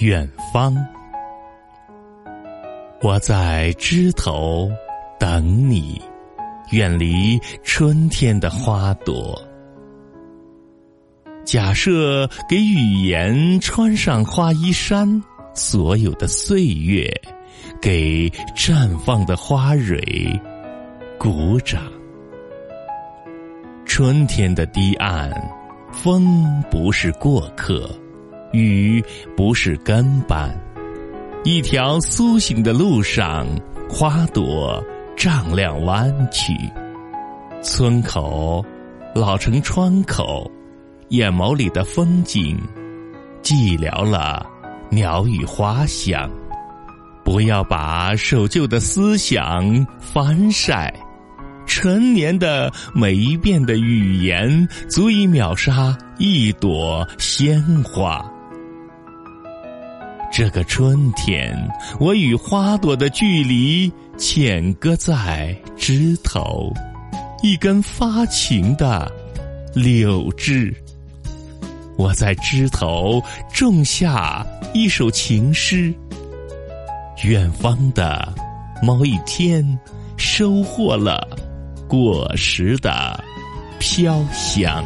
远方，我在枝头等你，远离春天的花朵。假设给语言穿上花衣衫，所有的岁月，给绽放的花蕊鼓掌。春天的堤岸，风不是过客。雨不是跟班，一条苏醒的路上，花朵丈量弯曲，村口老城窗口，眼眸里的风景，寂寥了鸟语花香。不要把守旧的思想翻晒，陈年的每一遍的语言，足以秒杀一朵鲜花。这个春天，我与花朵的距离浅搁在枝头，一根发情的柳枝。我在枝头种下一首情诗，远方的某一天，收获了果实的飘香。